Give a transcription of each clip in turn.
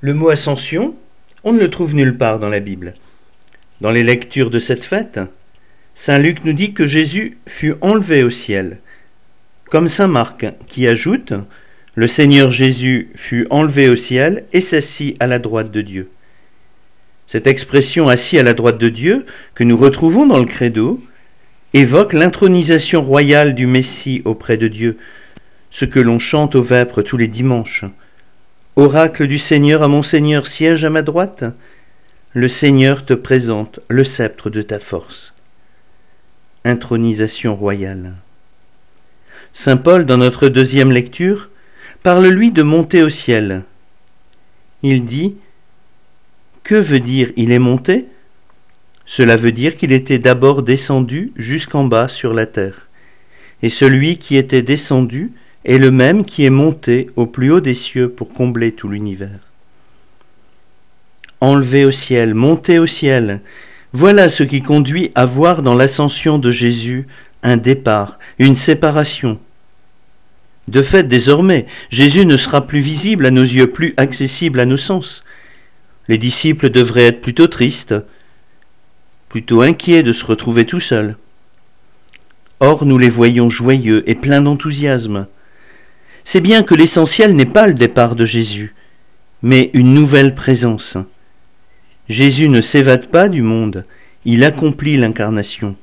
Le mot ascension, on ne le trouve nulle part dans la Bible. Dans les lectures de cette fête, Saint Luc nous dit que Jésus fut enlevé au ciel, comme Saint Marc qui ajoute Le Seigneur Jésus fut enlevé au ciel et s'assit à la droite de Dieu. Cette expression assis à la droite de Dieu, que nous retrouvons dans le credo, évoque l'intronisation royale du Messie auprès de Dieu, ce que l'on chante au vêpres tous les dimanches. Oracle du Seigneur à mon Seigneur, siège à ma droite. Le Seigneur te présente le sceptre de ta force. Intronisation royale. Saint Paul, dans notre deuxième lecture, parle lui de monter au ciel. Il dit Que veut dire il est monté? Cela veut dire qu'il était d'abord descendu jusqu'en bas sur la terre. Et celui qui était descendu est le même qui est monté au plus haut des cieux pour combler tout l'univers. Enlevé au ciel, monté au ciel, voilà ce qui conduit à voir dans l'ascension de Jésus un départ, une séparation. De fait, désormais, Jésus ne sera plus visible à nos yeux, plus accessible à nos sens. Les disciples devraient être plutôt tristes, plutôt inquiets de se retrouver tout seuls. Or, nous les voyons joyeux et pleins d'enthousiasme c'est bien que l'essentiel n'est pas le départ de Jésus, mais une nouvelle présence. Jésus ne s'évade pas du monde, il accomplit l'incarnation.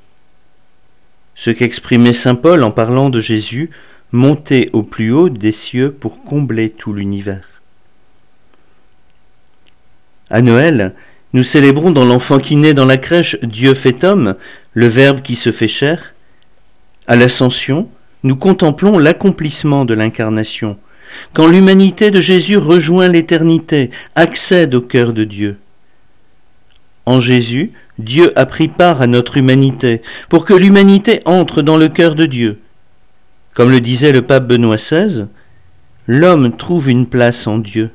Ce qu'exprimait Saint Paul en parlant de Jésus, monté au plus haut des cieux pour combler tout l'univers. À Noël, nous célébrons dans l'enfant qui naît dans la crèche Dieu fait homme, le Verbe qui se fait chair. À l'Ascension, nous contemplons l'accomplissement de l'incarnation, quand l'humanité de Jésus rejoint l'éternité, accède au cœur de Dieu. En Jésus, Dieu a pris part à notre humanité, pour que l'humanité entre dans le cœur de Dieu. Comme le disait le pape Benoît XVI, l'homme trouve une place en Dieu.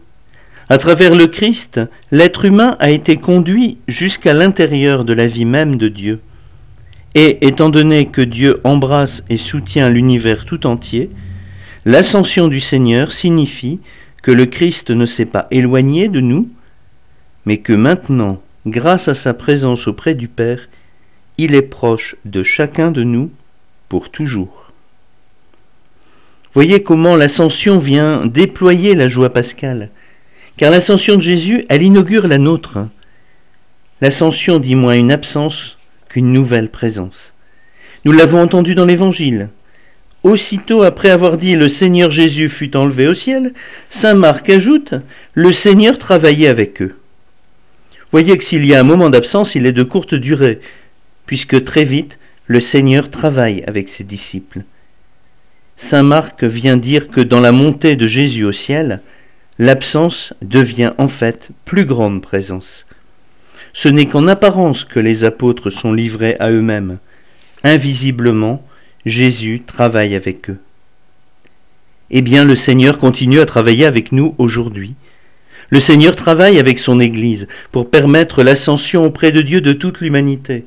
À travers le Christ, l'être humain a été conduit jusqu'à l'intérieur de la vie même de Dieu. Et étant donné que Dieu embrasse et soutient l'univers tout entier, l'ascension du Seigneur signifie que le Christ ne s'est pas éloigné de nous, mais que maintenant, grâce à sa présence auprès du Père, il est proche de chacun de nous pour toujours. Voyez comment l'ascension vient déployer la joie pascale, car l'ascension de Jésus, elle inaugure la nôtre. L'ascension dit moins une absence qu'une nouvelle présence. Nous l'avons entendu dans l'Évangile. Aussitôt après avoir dit le Seigneur Jésus fut enlevé au ciel, Saint Marc ajoute le Seigneur travaillait avec eux. Voyez que s'il y a un moment d'absence, il est de courte durée, puisque très vite le Seigneur travaille avec ses disciples. Saint Marc vient dire que dans la montée de Jésus au ciel, l'absence devient en fait plus grande présence. Ce n'est qu'en apparence que les apôtres sont livrés à eux-mêmes. Invisiblement, Jésus travaille avec eux. Eh bien, le Seigneur continue à travailler avec nous aujourd'hui. Le Seigneur travaille avec son Église pour permettre l'ascension auprès de Dieu de toute l'humanité.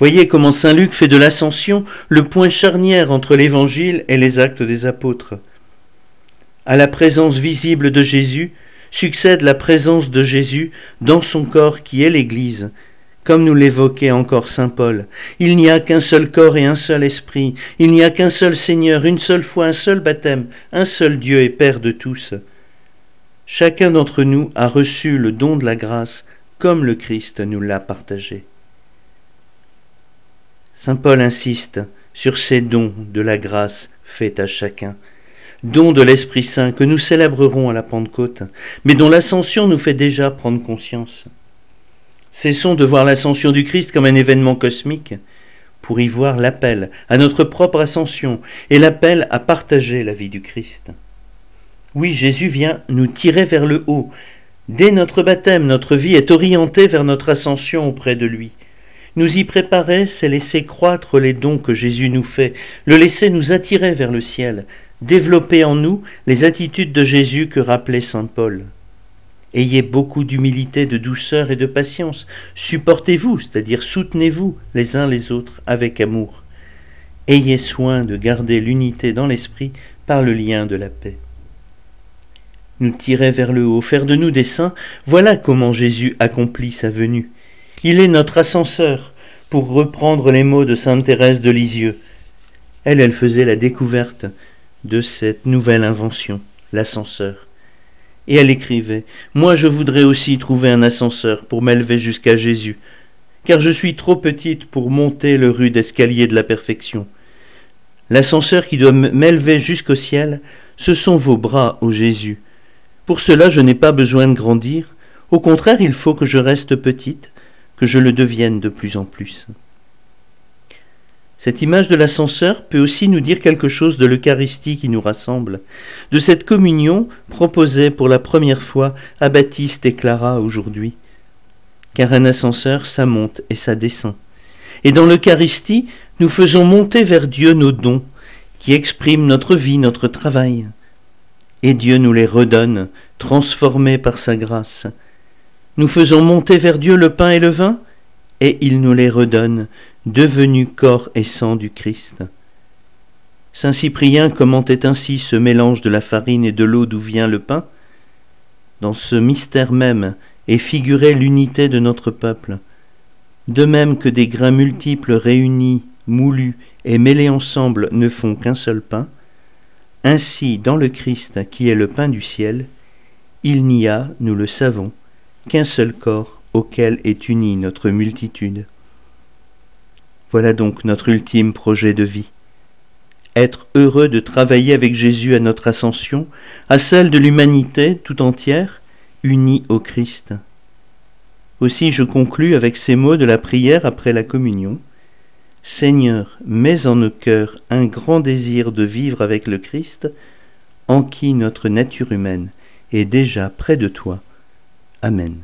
Voyez comment Saint Luc fait de l'ascension le point charnière entre l'Évangile et les actes des apôtres. À la présence visible de Jésus, succède la présence de Jésus dans son corps qui est l'Église. Comme nous l'évoquait encore Saint Paul, il n'y a qu'un seul corps et un seul esprit, il n'y a qu'un seul Seigneur, une seule foi, un seul baptême, un seul Dieu et Père de tous. Chacun d'entre nous a reçu le don de la grâce comme le Christ nous l'a partagé. Saint Paul insiste sur ces dons de la grâce faits à chacun don de l'Esprit Saint que nous célébrerons à la Pentecôte, mais dont l'ascension nous fait déjà prendre conscience. Cessons de voir l'ascension du Christ comme un événement cosmique pour y voir l'appel à notre propre ascension et l'appel à partager la vie du Christ. Oui, Jésus vient nous tirer vers le haut. Dès notre baptême, notre vie est orientée vers notre ascension auprès de lui. Nous y préparer, c'est laisser croître les dons que Jésus nous fait, le laisser nous attirer vers le ciel, développer en nous les attitudes de Jésus que rappelait saint Paul. Ayez beaucoup d'humilité, de douceur et de patience. Supportez-vous, c'est-à-dire soutenez-vous les uns les autres avec amour. Ayez soin de garder l'unité dans l'esprit par le lien de la paix. nous tirer vers le haut, faire de nous des saints, voilà comment Jésus accomplit sa venue. Il est notre ascenseur, pour reprendre les mots de sainte Thérèse de Lisieux. Elle, elle faisait la découverte de cette nouvelle invention, l'ascenseur. Et elle écrivait Moi je voudrais aussi trouver un ascenseur pour m'élever jusqu'à Jésus, car je suis trop petite pour monter le rude escalier de la perfection. L'ascenseur qui doit m'élever jusqu'au ciel, ce sont vos bras, ô Jésus. Pour cela je n'ai pas besoin de grandir, au contraire il faut que je reste petite, que je le devienne de plus en plus. Cette image de l'ascenseur peut aussi nous dire quelque chose de l'Eucharistie qui nous rassemble, de cette communion proposée pour la première fois à Baptiste et Clara aujourd'hui. Car un ascenseur, ça monte et ça descend. Et dans l'Eucharistie, nous faisons monter vers Dieu nos dons, qui expriment notre vie, notre travail. Et Dieu nous les redonne, transformés par sa grâce. Nous faisons monter vers Dieu le pain et le vin, et il nous les redonne, devenu corps et sang du Christ. Saint Cyprien commentait ainsi ce mélange de la farine et de l'eau d'où vient le pain? Dans ce mystère même est figurée l'unité de notre peuple. De même que des grains multiples réunis, moulus et mêlés ensemble ne font qu'un seul pain, ainsi dans le Christ qui est le pain du ciel, il n'y a, nous le savons, qu'un seul corps auquel est unie notre multitude. Voilà donc notre ultime projet de vie. Être heureux de travailler avec Jésus à notre ascension, à celle de l'humanité tout entière, unie au Christ. Aussi je conclus avec ces mots de la prière après la communion. Seigneur, mets en nos cœurs un grand désir de vivre avec le Christ, en qui notre nature humaine est déjà près de toi. Amen.